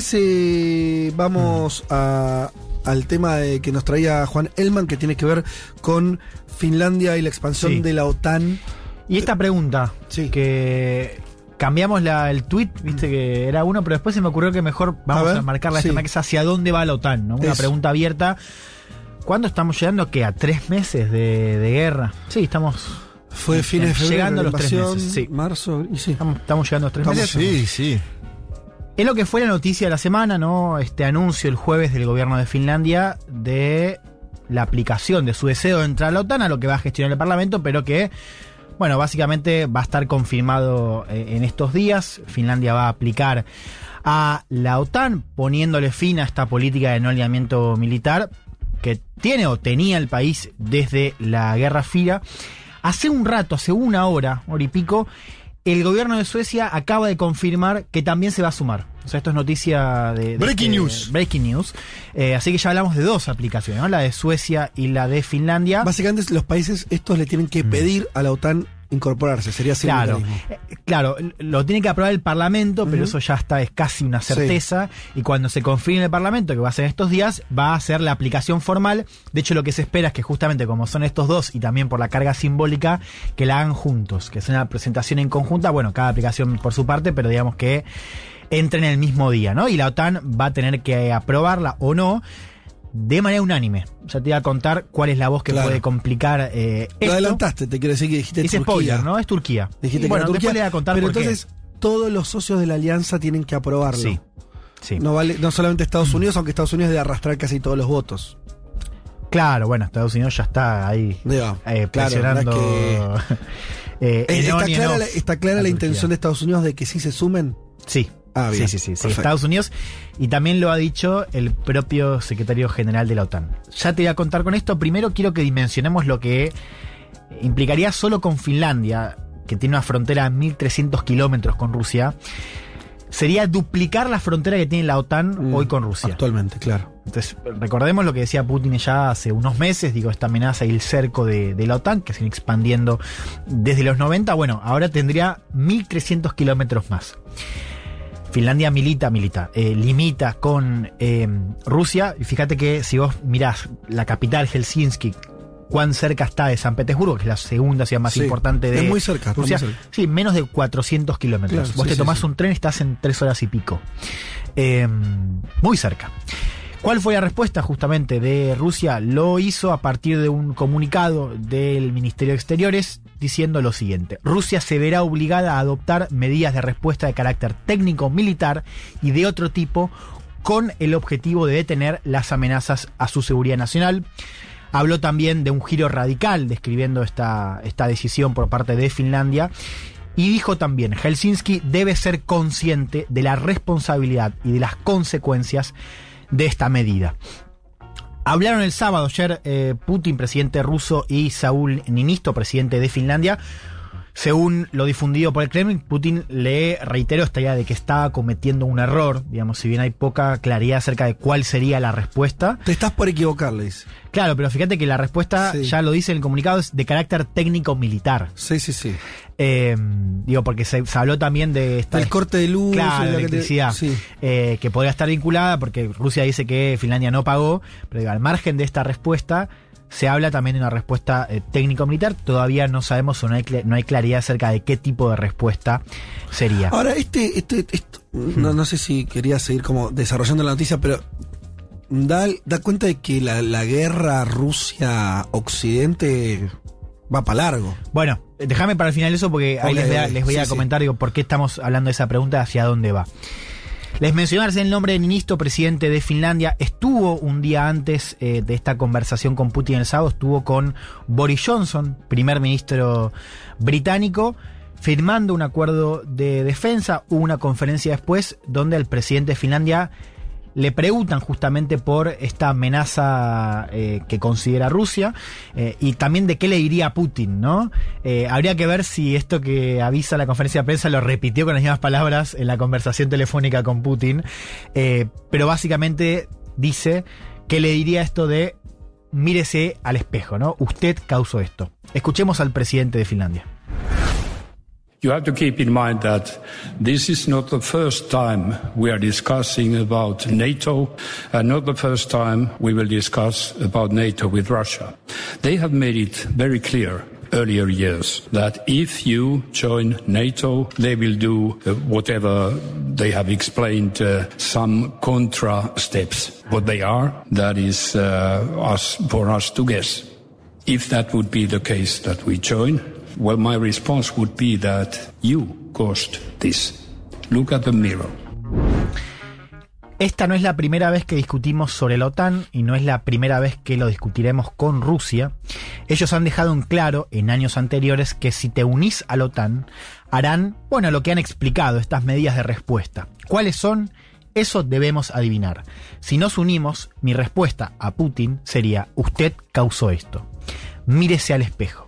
Parece, vamos a- al tema de que nos traía Juan Elman, que tiene que ver con Finlandia y la expansión Sí. de la OTAN. Y esta pregunta, Sí. que cambiamos la, el tweet, viste que era uno, pero después se me ocurrió que mejor vamos A a, ver, marcarla sí. esta que es hacia dónde va la OTAN, ¿no? Una Eso. pregunta abierta. ¿Cuándo estamos llegando? que ¿A tres meses de, de guerra? Sí, estamos, Fue fines de febrero, Llegando a la los tres meses, sí. marzo, y sí. estamos, estamos llegando a los tres Estamos- meses. Sí, sí. Es lo que fue la noticia de la semana, ¿no? Este anuncio el jueves del gobierno de Finlandia de la aplicación de su deseo de entrar a la OTAN, a lo que va a gestionar el Parlamento, pero que, bueno, básicamente va a estar confirmado eh, en estos días. Finlandia va a aplicar a la OTAN, poniéndole fin a esta política de no alineamiento militar que tiene o tenía el país desde la Guerra Fría. Hace un rato, hace una hora, hora y pico, el gobierno de Suecia acaba de confirmar que también se va a sumar. O sea, esto es noticia de... de Breaking este- news. Breaking news. Eh, así que ya hablamos de dos aplicaciones, ¿no? La de Suecia y la de Finlandia. Básicamente los países estos le tienen que pedir a la OTAN incorporarse, sería así. Claro, eh, claro, lo tiene que aprobar el Parlamento, pero eso ya está, es casi una certeza. Y cuando se confirme en el Parlamento, que va a ser estos días, va a ser la aplicación formal. De hecho, lo que se espera es que justamente como son estos dos y también por la carga simbólica, que la hagan juntos, que sea una presentación en conjunta, bueno, cada aplicación por su parte, pero digamos que entren el mismo día, ¿no? Y la OTAN va a tener que aprobarla o no. De manera unánime. Ya te iba a contar cuál es la voz que Claro. puede complicar eh, Lo esto. adelantaste, te quiero decir que dijiste Es Turquía. spoiler, ¿no? Es Turquía. Dijiste que bueno, era Turquía, después le voy a contar pero por qué. entonces todos los socios de la alianza tienen que aprobarlo. Sí. Sí. No vale, no solamente Estados Unidos, aunque Estados Unidos debe arrastrar casi todos los votos. Claro, bueno, Estados Unidos ya está ahí Digo, eh, presionando. es eh, ¿Está clara, la, está clara a la intención de Estados Unidos de que sí se sumen? Sí. Ah, bien. Sí, sí, sí. Estados Unidos. Y también lo ha dicho el propio secretario general de la OTAN. Ya te voy a contar con esto. Primero quiero que dimensionemos lo que implicaría solo con Finlandia, que tiene una frontera de 1.300 kilómetros con Rusia. Sería duplicar la frontera que tiene la OTAN Mm, hoy con Rusia. Actualmente, claro. Entonces, recordemos lo que decía Putin ya hace unos meses, digo, esta amenaza y el cerco de, de la OTAN, que se viene expandiendo desde los 90, bueno, ahora tendría 1.300 kilómetros más. Finlandia milita, milita, eh, limita con eh, Rusia, y fíjate que si vos mirás la capital Helsinki, cuán cerca está de San Petersburgo, que es la segunda ciudad más Sí, importante de es muy cerca, Rusia, muy cerca. sí, menos de 400 kilómetros. Claro, vos sí, te tomás sí. un tren y estás en tres horas y pico. Eh, muy cerca. ¿Cuál fue la respuesta justamente de Rusia? Lo hizo a partir de un comunicado del Ministerio de Exteriores diciendo lo siguiente. Rusia se verá obligada a adoptar medidas de respuesta de carácter técnico, militar y de otro tipo con el objetivo de detener las amenazas a su seguridad nacional. Habló también de un giro radical describiendo esta, esta decisión por parte de Finlandia. Y dijo también, Helsinki debe ser consciente de la responsabilidad y de las consecuencias de esta medida. Hablaron el sábado ayer eh, Putin, presidente ruso, y Saúl Ninisto, presidente de Finlandia. Según lo difundido por el Kremlin, Putin le reiteró esta idea de que estaba cometiendo un error, digamos, si bien hay poca claridad acerca de cuál sería la respuesta. Te estás por equivocar, le dice. Claro, pero fíjate que la respuesta, Sí. ya lo dice en el comunicado, es de carácter técnico-militar. Sí, sí, sí. Eh, digo, porque se, se habló también de esta El corte de luz, Claro, la la que te- electricidad. sí. eh, que podría estar vinculada, porque Rusia dice que Finlandia no pagó, pero digo, al margen de esta respuesta, se habla también de una respuesta eh, técnico-militar. Todavía no sabemos o no hay, no hay claridad acerca de qué tipo de respuesta sería. Ahora, este, este, esto, no, no sé si quería seguir como desarrollando la noticia, pero da, da cuenta de que la, la guerra Rusia-Occidente va para largo. Bueno, déjame para el final eso porque ahí les voy a, ok. les voy Sí, a sí. comentar digo, por qué estamos hablando de esa pregunta, hacia dónde va. Les mencionarse el nombre de Ninisto, presidente de Finlandia, estuvo un día antes eh, de esta conversación con Putin el sábado, estuvo con Boris Johnson, primer ministro británico, firmando un acuerdo de defensa. Hubo una conferencia después donde el presidente de Finlandia le preguntan justamente por esta amenaza eh, que considera Rusia eh, y también de qué le diría a Putin, ¿no? Eh, habría que ver si esto que avisa la conferencia de prensa lo repitió con las mismas palabras en la conversación telefónica con Putin, pero básicamente dice que le diría esto de mírese al espejo, ¿no? Usted causó esto. Escuchemos al presidente de Finlandia. You have to keep in mind that this is not the first time we are discussing about NATO, and not the first time we will discuss about NATO with Russia. They have made it very clear earlier years that if you join NATO, they will do uh, whatever they have explained, uh, some contra steps. What they are, that is uh, us, for us to guess. If that would be the case that we join, Well, my response would be that you caused this. Look at the mirror. Esta no es la primera vez que discutimos sobre la OTAN y no es la primera vez que lo discutiremos con Rusia. Ellos han dejado en claro en años anteriores que si te unís a la OTAN, harán, bueno, lo que han explicado, estas medidas de respuesta. ¿Cuáles son? Eso debemos adivinar. Si nos unimos, mi respuesta a Putin sería, usted causó esto. Mírese al espejo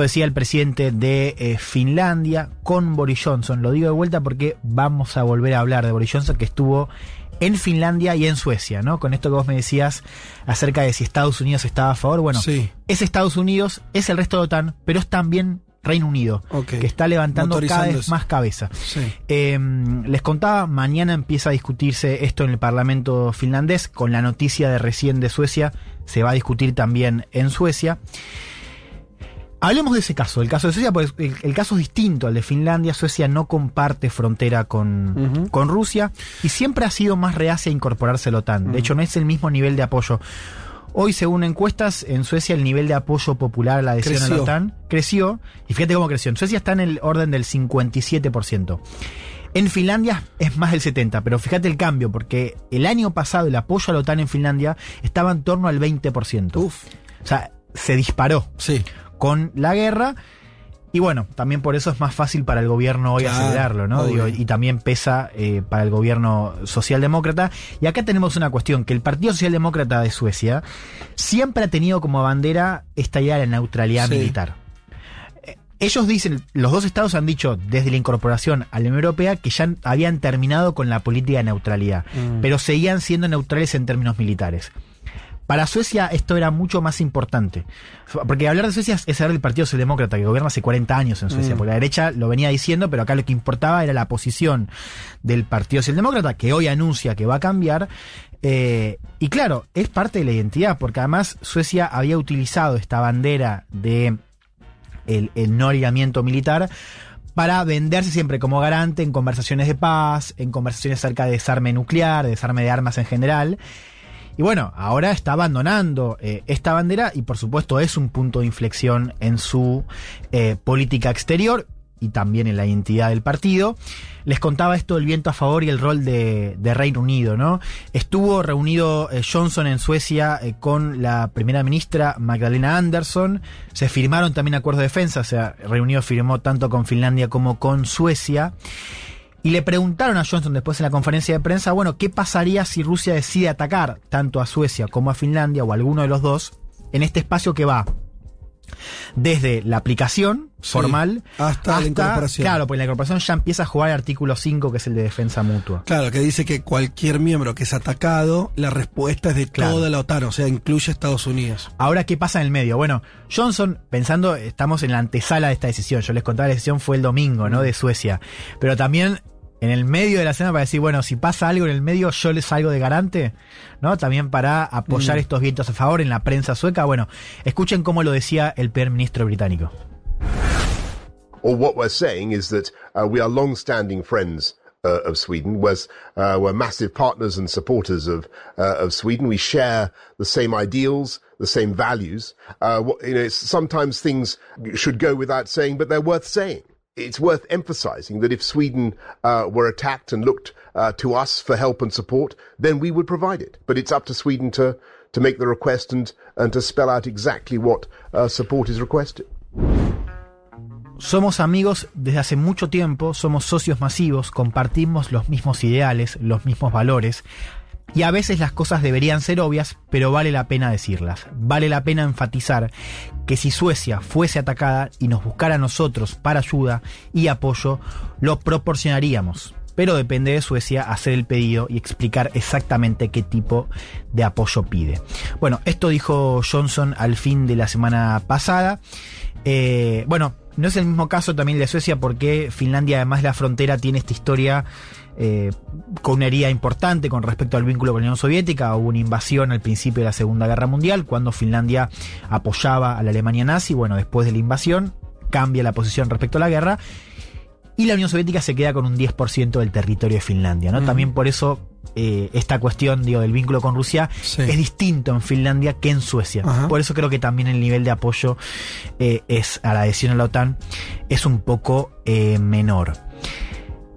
decía el presidente de eh, Finlandia con Boris Johnson. Lo digo de vuelta porque vamos a volver a hablar de Boris Johnson que estuvo en Finlandia y en Suecia, ¿no? Con esto que vos me decías acerca de si Estados Unidos estaba a favor. Bueno, es Estados Unidos, es el resto de OTAN, pero es también Reino Unido, que está levantando cada vez más cabeza. Em, les contaba, mañana empieza a discutirse esto en el Parlamento finlandés, con la noticia de recién de Suecia, se va a discutir también en Suecia. Hablemos de ese caso, el caso de Suecia, porque el, caso es distinto al de Finlandia. Suecia no comparte frontera con, con, Rusia y siempre ha sido más reacia a incorporarse a la OTAN. De hecho, no es el mismo nivel de apoyo. Hoy, según encuestas, en Suecia el nivel de apoyo popular a la adhesión a la OTAN creció. Y fíjate cómo creció. En Suecia está en el orden del 57%. En Finlandia es más del 70%, pero fíjate el cambio, porque el año pasado el apoyo a la OTAN en Finlandia estaba en torno al 20%. Uf. O sea, se disparó. Sí con la guerra. Y bueno, también por eso es más fácil para el gobierno hoy acelerarlo, ¿no? y también pesa eh, para el gobierno socialdemócrata. Y acá tenemos una cuestión, que el Partido Socialdemócrata de Suecia siempre ha tenido como bandera esta idea de la neutralidad militar. Eh, ellos dicen, los dos estados han dicho desde la incorporación a la Unión Europea que ya habían terminado con la política de neutralidad, mm. pero seguían siendo neutrales en términos militares. Para Suecia esto era mucho más importante. Porque hablar de Suecia es hablar del Partido Socialdemócrata, que gobierna hace 40 años en Suecia. Mm. Porque la derecha lo venía diciendo, pero acá lo que importaba era la posición del Partido Socialdemócrata, que hoy anuncia que va a cambiar. Eh, y claro, es parte de la identidad, porque además Suecia había utilizado esta bandera de el, el no alineamiento militar para venderse siempre como garante en conversaciones de paz, en conversaciones acerca de desarme nuclear, de desarme de armas en general. Y bueno, ahora está abandonando eh, esta bandera y por supuesto es un punto de inflexión en su eh, política exterior y también en la identidad del partido. Les contaba esto del viento a favor y el rol de, Reino Unido, ¿no? Estuvo reunido eh, Johnson en Suecia con la primera ministra Magdalena Andersson. Se firmaron también acuerdos de defensa, o sea, Reino Unido firmó tanto con Finlandia como con Suecia. Y le preguntaron a Johnson después en la conferencia de prensa, bueno, ¿qué pasaría si Rusia decide atacar tanto a Suecia como a Finlandia o a alguno de los dos en este espacio que va desde la aplicación formal hasta, la incorporación. Claro, pues la incorporación ya empieza a jugar el artículo 5, que es el de defensa mutua. Claro, que dice que cualquier miembro que es atacado, la respuesta es de toda la OTAN, o sea, incluye Estados Unidos. Ahora, ¿qué pasa en el medio? Bueno, Johnson, pensando, estamos en la antesala de esta decisión. Yo les contaba, la decisión fue el domingo, ¿no? Mm. De Suecia. Pero también en el medio de la escena para decir, bueno, si pasa algo en el medio, yo les salgo de garante, ¿no? También para apoyar mm. estos vientos a favor en la prensa sueca. Bueno, escuchen cómo lo decía el primer ministro británico. Or what we're saying is that uh, we are long-standing friends uh, of Sweden. Was uh, we're massive partners and supporters of uh, of Sweden. We share the same ideals, the same values. Uh, you know, sometimes things should go without saying, but they're worth saying. It's worth emphasizing that if Sweden uh, were attacked and looked uh, to us for help and support, then we would provide it. But it's up to Sweden to, to make the request and, and to spell out exactly what uh, support is requested. Somos amigos desde hace mucho tiempo, somos socios masivos, compartimos los mismos ideales, los mismos valores, y a veces las cosas deberían ser obvias, pero vale la pena decirlas. Vale la pena enfatizar que si Suecia fuese atacada y nos buscara a nosotros para ayuda y apoyo, lo proporcionaríamos. Pero depende de Suecia hacer el pedido y explicar exactamente qué tipo de apoyo pide. Bueno, esto dijo Johnson al fin de la semana pasada. Eh, bueno, no es el mismo caso también de Suecia porque Finlandia, además de la frontera, tiene esta historia eh, con una herida importante con respecto al vínculo con la Unión Soviética. Hubo una invasión al principio de la Segunda Guerra Mundial cuando Finlandia apoyaba a la Alemania nazi. Bueno, después de la invasión cambia la posición respecto a la guerra y la Unión Soviética se queda con un 10% del territorio de Finlandia. ¿no? También por eso eh, esta cuestión digo, del vínculo con Rusia Sí. es distinto en Finlandia que en Suecia. Ajá. Por eso creo que también el nivel de apoyo eh, es a la adhesión a la OTAN es un poco menor.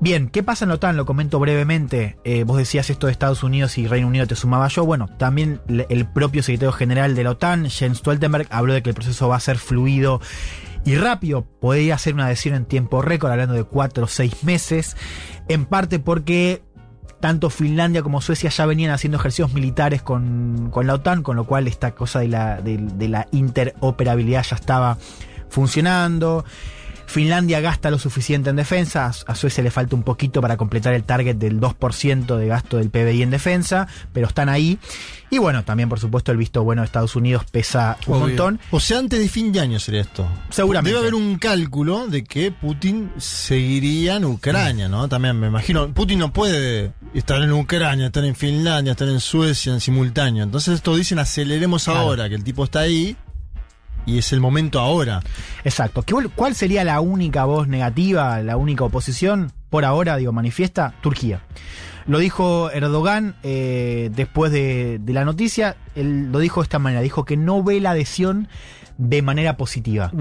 Bien, ¿qué pasa en la OTAN? Lo comento brevemente. Eh, vos decías esto de Estados Unidos y Reino Unido, te sumaba yo. Bueno, también el propio secretario general de la OTAN, Jens Stoltenberg, habló de que el proceso va a ser fluido y rápido. Podría hacer una adhesión en tiempo récord, hablando de cuatro o seis meses. En parte porque tanto Finlandia como Suecia ya venían haciendo ejercicios militares con, con la OTAN, con lo cual esta cosa de la, de la interoperabilidad ya estaba funcionando. Finlandia gasta lo suficiente en defensa, a Suecia le falta un poquito para completar el target del 2% de gasto del PBI en defensa, pero están ahí. Y bueno, también por supuesto el visto bueno de Estados Unidos pesa un Obvio. montón. O sea, antes de fin de año sería esto. Seguramente. Debe haber un cálculo de que Putin seguiría en Ucrania, ¿no? También me imagino. Putin no puede estar en Ucrania, estar en Finlandia, estar en Suecia en simultáneo. Entonces esto dicen aceleremos Claro. ahora, que el tipo está ahí y es el momento ahora. Exacto. ¿Qué- ¿Cuál sería la única voz negativa, la única oposición? Por ahora, digo, manifiesta Turquía. Lo dijo Erdogan eh, después de, de la noticia. Él lo dijo de esta manera: dijo que no ve la adhesión de manera positiva.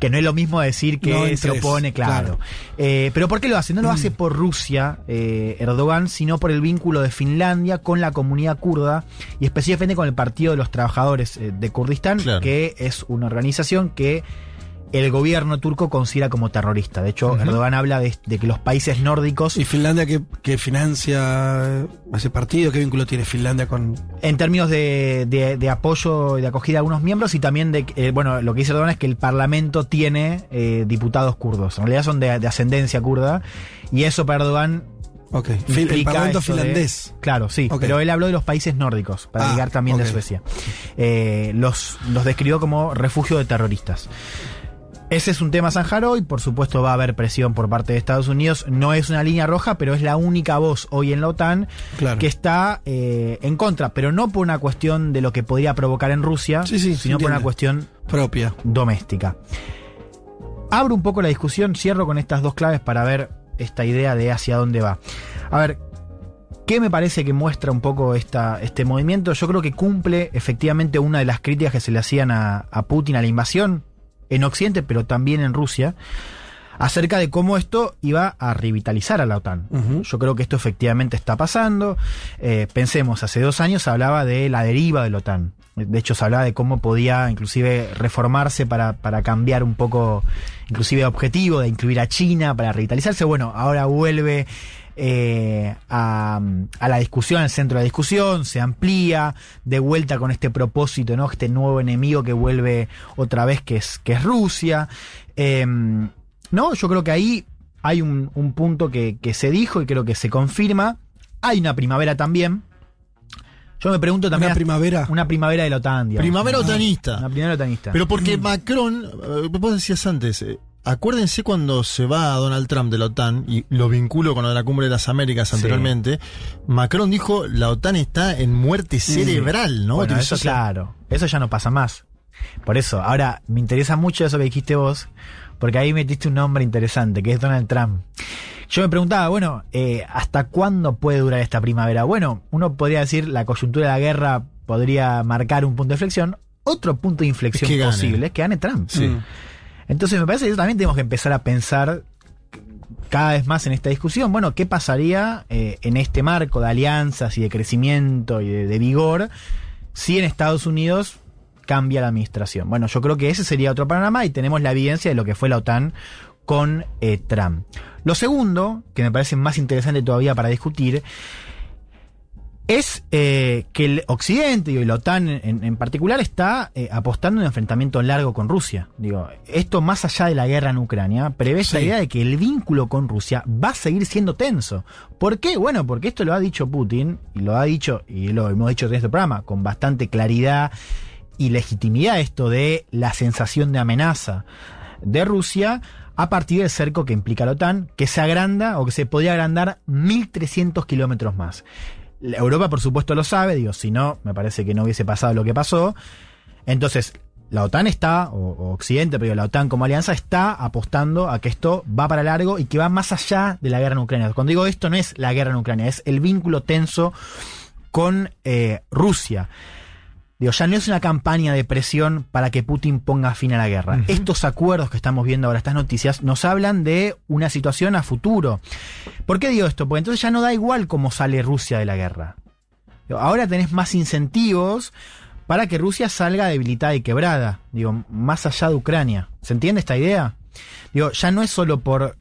Que no es lo mismo decir que No se opone, claro. Eh, pero ¿por qué lo hace? No lo hace por Rusia, eh, Erdogan, sino por el vínculo de Finlandia con la comunidad kurda y específicamente con el Partido de los Trabajadores eh, de Kurdistán, Claro. que es una organización que el gobierno turco considera como terrorista. De hecho, Erdogan habla de, de que los países nórdicos, ¿Y Finlandia que, que financia ese partido? ¿Qué vínculo tiene Finlandia con...? en términos de, de- de apoyo y de acogida de algunos miembros, y también de, eh, bueno, lo que dice Erdogan es que el parlamento tiene eh, diputados kurdos. En realidad son de, de ascendencia kurda, y eso para Erdogan Ok, Fil- el parlamento finlandés. claro, sí. Pero él habló de los países nórdicos, para Ah, ligar también de Suecia. Eh, los, los describió como refugio de terroristas. Ese es un tema Sanjaro y por supuesto va a haber presión por parte de Estados Unidos. No es una línea roja, pero es la única voz hoy en la OTAN Claro. que está eh, en contra, pero no por una cuestión de lo que podría provocar en Rusia, Sí, sí, se sino por una cuestión Propia. doméstica. Abro un poco la discusión, cierro con estas dos claves para ver esta idea de hacia dónde va. A ver, ¿qué me parece que muestra un poco esta, este movimiento? Yo creo que cumple efectivamente una de las críticas que se le hacían a, a Putin a la invasión en Occidente, pero también en Rusia, acerca de cómo esto iba a revitalizar a la OTAN. Yo creo que esto efectivamente está pasando. Eh, pensemos, hace dos años se hablaba de la deriva de la OTAN. De hecho, se hablaba de cómo podía inclusive reformarse para, para cambiar un poco, inclusive objetivo de incluir a China, para revitalizarse. Bueno, ahora vuelve eh, a, a la discusión, al centro de la discusión, se amplía, de vuelta con este propósito, ¿no? Este nuevo enemigo que vuelve otra vez, que es, que es Rusia. Eh, no, yo creo que ahí hay un, un punto que, que se dijo y creo que se confirma. Hay una primavera también. Yo me pregunto también. Una primavera. Una primavera de la OTAN, digamos. Primavera Una otanista. primavera otanista. Pero porque Macron, eh, vos decías antes, eh, acuérdense cuando se va a Donald Trump de la OTAN, y lo vinculo con lo de la cumbre de las Américas Sí. anteriormente, Macron dijo la OTAN está en muerte cerebral, ¿no? Bueno, eso claro. Eso ya no pasa más. Por eso, ahora me interesa mucho eso que dijiste vos, porque ahí metiste un nombre interesante, que es Donald Trump. Yo me preguntaba, bueno, eh, ¿hasta cuándo puede durar esta primavera? Bueno, uno podría decir la coyuntura de la guerra podría marcar un punto de inflexión. Otro punto de inflexión Es que posible es que gane Trump. Sí. Mm. Entonces me parece que también tenemos que empezar a pensar cada vez más en esta discusión. Bueno, ¿qué pasaría eh, en este marco de alianzas y de crecimiento y de, vigor si en Estados Unidos cambia la administración. Bueno, yo creo que ese sería otro panorama y tenemos la evidencia de lo que fue la OTAN con eh, Trump. Lo segundo, que me parece más interesante todavía para discutir, es eh, que el Occidente y la OTAN en, en particular está eh, apostando en un enfrentamiento largo con Rusia. Digo, esto más allá de la guerra en Ucrania, prevé esta Sí. idea de que el vínculo con Rusia va a seguir siendo tenso. ¿Por qué? Bueno, porque esto lo ha dicho Putin, y lo ha dicho, y lo hemos dicho en este programa, con bastante claridad y legitimidad esto de la sensación de amenaza de Rusia a partir del cerco que implica la OTAN, que se agranda o que se podría agrandar 1.300 kilómetros más. Europa, por supuesto, lo sabe, digo, si no, me parece que no hubiese pasado lo que pasó. Entonces, la OTAN está, o, o Occidente, pero la OTAN como alianza está apostando a que esto va para largo y que va más allá de la guerra en Ucrania. Cuando digo esto, no es la guerra en Ucrania, es el vínculo tenso con eh, Rusia. Digo, ya no es una campaña de presión para que Putin ponga fin a la guerra. Estos acuerdos que estamos viendo ahora, estas noticias, nos hablan de una situación a futuro. ¿Por qué digo esto? Porque entonces ya no da igual cómo sale Rusia de la guerra. Digo, ahora tenés más incentivos para que Rusia salga debilitada y quebrada. Digo, más allá de Ucrania. ¿Se entiende esta idea? Digo, ya no es solo por.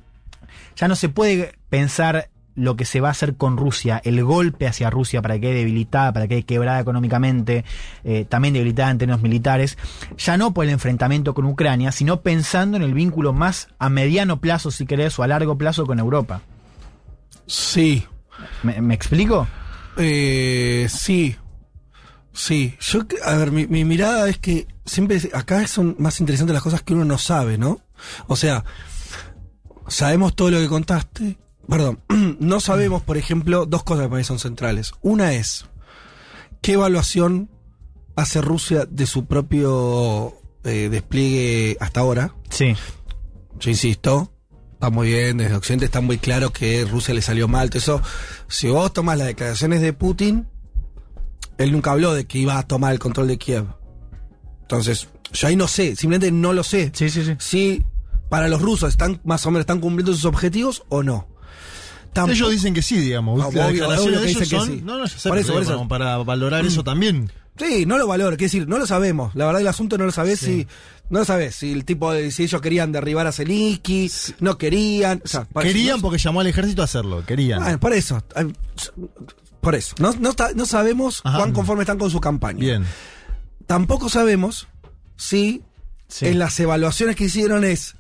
Ya no se puede pensar lo que se va a hacer con Rusia, el golpe hacia Rusia para que quede debilitada, para que quede quebrada económicamente, eh, también debilitada en términos militares, ya no por el enfrentamiento con Ucrania, sino pensando en el vínculo más a mediano plazo, si querés, o a largo plazo con Europa. Sí. ¿Me, me explico? Eh, sí. Sí. Yo, a ver, mi, mi mirada es que siempre acá son más interesantes las cosas que uno no sabe, ¿no? O sea, sabemos todo lo que contaste. Perdón, no sabemos, por ejemplo, dos cosas que para mí son centrales. Una es, ¿qué evaluación hace Rusia de su propio eh, despliegue hasta ahora? Sí. Yo insisto, está muy bien, desde Occidente está muy claro que Rusia le salió mal. todo Eso, si vos tomás las declaraciones de Putin, él nunca habló de que iba a tomar el control de Kiev. Entonces, yo ahí no sé, simplemente no lo sé. Sí, sí, sí. Si para los rusos están más o menos están cumpliendo sus objetivos o no. Tampoco- Ellos dicen que sí, digamos. No, obvio, obvio que dicen que sí. No, no, ya sé, Por eso, por digo, eso. como para valorar eso también. Sí, no lo valoro, quiero decir, no lo sabemos. La verdad el asunto no lo sabés si. No lo sabés si el tipo de, si ellos querían derribar a Zelensky, no querían. o sea, para- Querían porque llamó al ejército a hacerlo, querían. Bueno, por eso. Por eso. No, no, sabemos Ajá. cuán conforme están con su campaña. Bien. Tampoco sabemos si Sí. en las evaluaciones que hicieron es.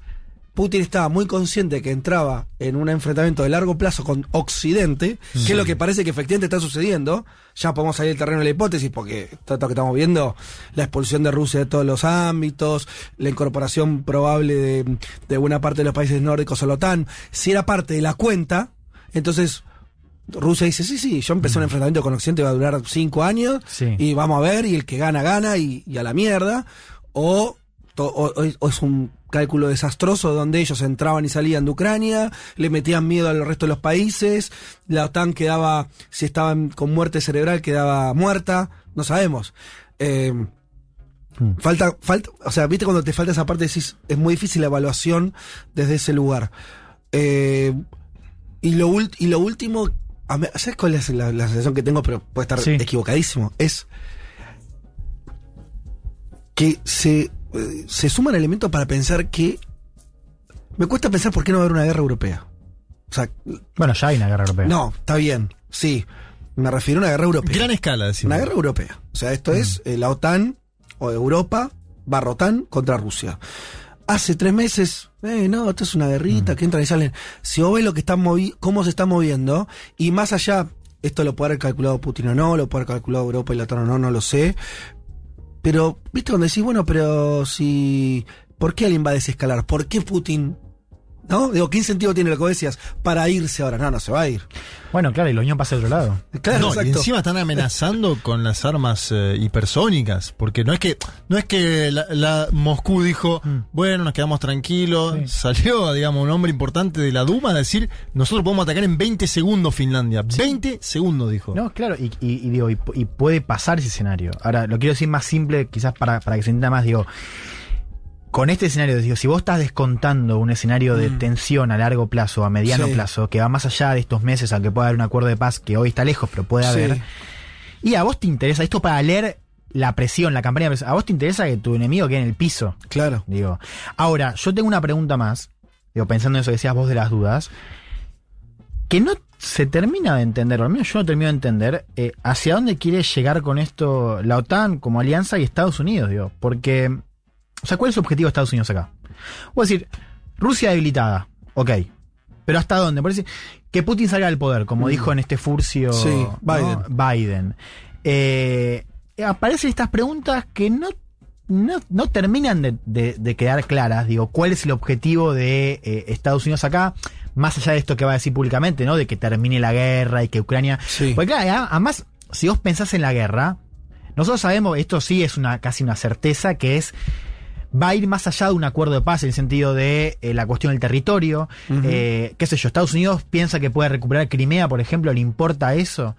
Putin estaba muy consciente que entraba en un enfrentamiento de largo plazo con Occidente, que es lo que parece que efectivamente está sucediendo. Ya podemos salir del terreno de la hipótesis, porque todo que estamos viendo, la expulsión de Rusia de todos los ámbitos, la incorporación probable de, de buena parte de los países nórdicos a la OTAN, si era parte de la cuenta, entonces Rusia dice, sí, sí, yo empecé un enfrentamiento con Occidente, va a durar cinco años, Sí. y vamos a ver, y el que gana, gana, y, y a la mierda, o es un cálculo desastroso donde ellos entraban y salían de Ucrania, le metían miedo al resto de los países, la OTAN quedaba, si estaban con muerte cerebral, quedaba muerta, no sabemos. Eh, Falta, falta, o sea, viste cuando te falta esa parte, decís, es muy difícil la evaluación desde ese lugar. Eh, y, lo y lo último, ¿sabes cuál es la, la sensación que tengo? Pero puede estar Sí. equivocadísimo. Es que se, se suman elementos para pensar que. Me cuesta pensar por qué no va a haber una guerra europea. O sea, Bueno, ya hay una guerra europea. no, está bien, sí. Me refiero a una guerra europea. Gran escala, decimos. Una guerra europea. O sea, esto es eh, la OTAN o Europa, barra OTAN contra Rusia. Hace tres meses, eh, no, esto es una guerrita que entran y salen. Si vos ves lo que están movi cómo se está moviendo, y más allá, esto lo puede haber calculado Putin o no, lo puede haber calculado Europa y la OTAN o no, no lo sé. Pero, viste, donde decís, bueno, pero si. ¿Por qué alguien va a desescalar? ¿Por qué Putin? ¿No? Digo, ¿qué incentivo tiene lo que decías para irse ahora? No, no se va a ir. Bueno, claro, y la Unión pasa al otro lado. Claro, no, y exacto. encima están amenazando con las armas eh, hipersónicas, porque no es que no es que la, la Moscú dijo, bueno, nos quedamos tranquilos, Sí. salió, digamos, un hombre importante de la Duma a decir, nosotros podemos atacar en 20 segundos Finlandia. 20 segundos, dijo. No, claro, y, y- y digo, y, y puede pasar ese escenario. Ahora, lo quiero decir más simple, quizás para, para que se entienda más, digo, con este escenario, digo, si vos estás descontando un escenario de tensión a largo plazo, a mediano Sí. plazo, que va más allá de estos meses, aunque pueda haber un acuerdo de paz que hoy está lejos, pero puede Sí. haber, y a vos te interesa esto para leer la presión, la campaña de presión. A vos te interesa que tu enemigo quede en el piso. Claro. Digo. Ahora, yo tengo una pregunta más. Digo, pensando en eso que decías vos de las dudas. Que no se termina de entender, o al menos yo no termino de entender, eh, hacia dónde quiere llegar con esto la OTAN como alianza y Estados Unidos, digo. Porque. O sea, ¿cuál es el objetivo de Estados Unidos acá? Voy a decir, Rusia debilitada. Ok. Pero ¿hasta dónde? Parece que Putin salga del poder, como dijo en este furcio Sí, ¿no? Biden. Eh, aparecen estas preguntas que no, no, no terminan de, de- de quedar claras. Digo, ¿cuál es el objetivo de eh, Estados Unidos acá? Más allá de esto que va a decir públicamente, ¿no? De que termine la guerra y que Ucrania. Sí. Porque claro, además, si vos pensás en la guerra, nosotros sabemos, esto sí es una casi una certeza, que es va a ir más allá de un acuerdo de paz en el sentido de eh, la cuestión del territorio. eh, qué sé yo, Estados Unidos piensa que puede recuperar Crimea, por ejemplo, ¿le importa eso?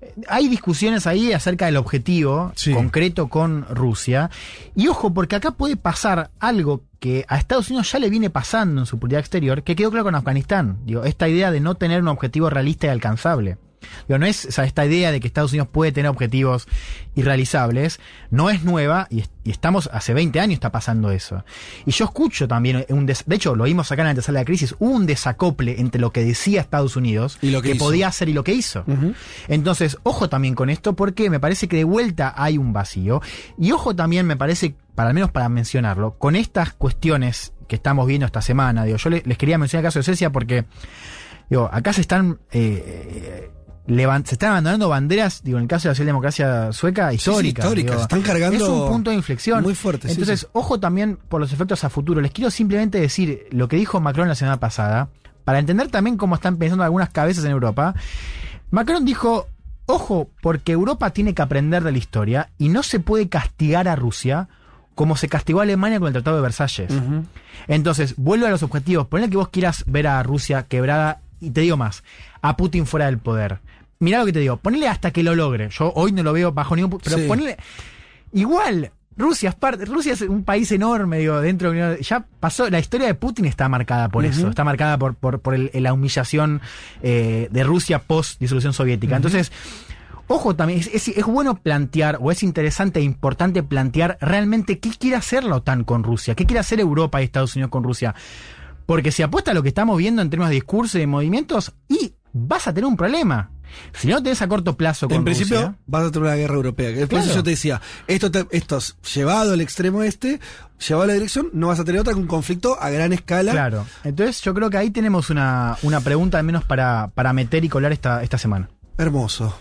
Eh, Hay discusiones ahí acerca del objetivo Sí. concreto con Rusia. Y ojo, porque acá puede pasar algo que a Estados Unidos ya le viene pasando en su política exterior, que quedó claro con Afganistán. Digo, esta idea de no tener un objetivo realista y alcanzable. Digo, no es, o sea, esta idea de que Estados Unidos puede tener objetivos irrealizables, no es nueva y, es- y estamos, hace 20 años está pasando eso. Y yo escucho también, un des- de hecho lo vimos acá en la antesala de la crisis, hubo un desacople entre lo que decía Estados Unidos Y lo que podía hacer y lo que hizo. Entonces, ojo también con esto porque me parece que de vuelta hay un vacío. Y ojo también, me parece, para al menos para mencionarlo, con estas cuestiones que estamos viendo esta semana, digo, yo le- les quería mencionar el caso de Suecia porque, digo, acá se están... eh, se están abandonando banderas, digo, en el caso de la socialdemocracia sueca, históricas. históricas, digo. están cargando Es un punto de inflexión. muy fuerte, sí, Entonces, sí. ojo también por los efectos a futuro. Les quiero simplemente decir lo que dijo Macron la semana pasada, para entender también cómo están pensando algunas cabezas en Europa. Macron dijo, ojo, porque Europa tiene que aprender de la historia y no se puede castigar a Rusia como se castigó a Alemania con el Tratado de Versalles. Entonces, vuelve a los objetivos. Ponle que vos quieras ver a Rusia quebrada, y te digo más, a Putin fuera del poder. Mirá lo que te digo, ponele hasta que lo logre. Yo hoy no lo veo bajo ningún pu- pero Sí. ponele. Igual, Rusia es parte, Rusia es un país enorme, digo, dentro de Ya pasó, la historia de Putin está marcada por eso, está marcada por, por, por el- la humillación eh, de Rusia post disolución soviética. Entonces, Ojo también, es, es- es bueno plantear, o es interesante e importante plantear realmente qué quiere hacer la OTAN con Rusia, qué quiere hacer Europa y Estados Unidos con Rusia. Porque si apuesta a lo que estamos viendo en términos de discurso y de movimientos, y vas a tener un problema. Si no tenés a corto plazo con En principio Rusia, vas a tener una guerra europea. eso Claro. yo te decía, esto, te- esto es llevado al extremo este, llevado a la dirección, no vas a tener otra que un conflicto a gran escala. Claro. Entonces yo creo que ahí tenemos una, una pregunta al menos para, para meter y colar esta, esta semana. Hermoso.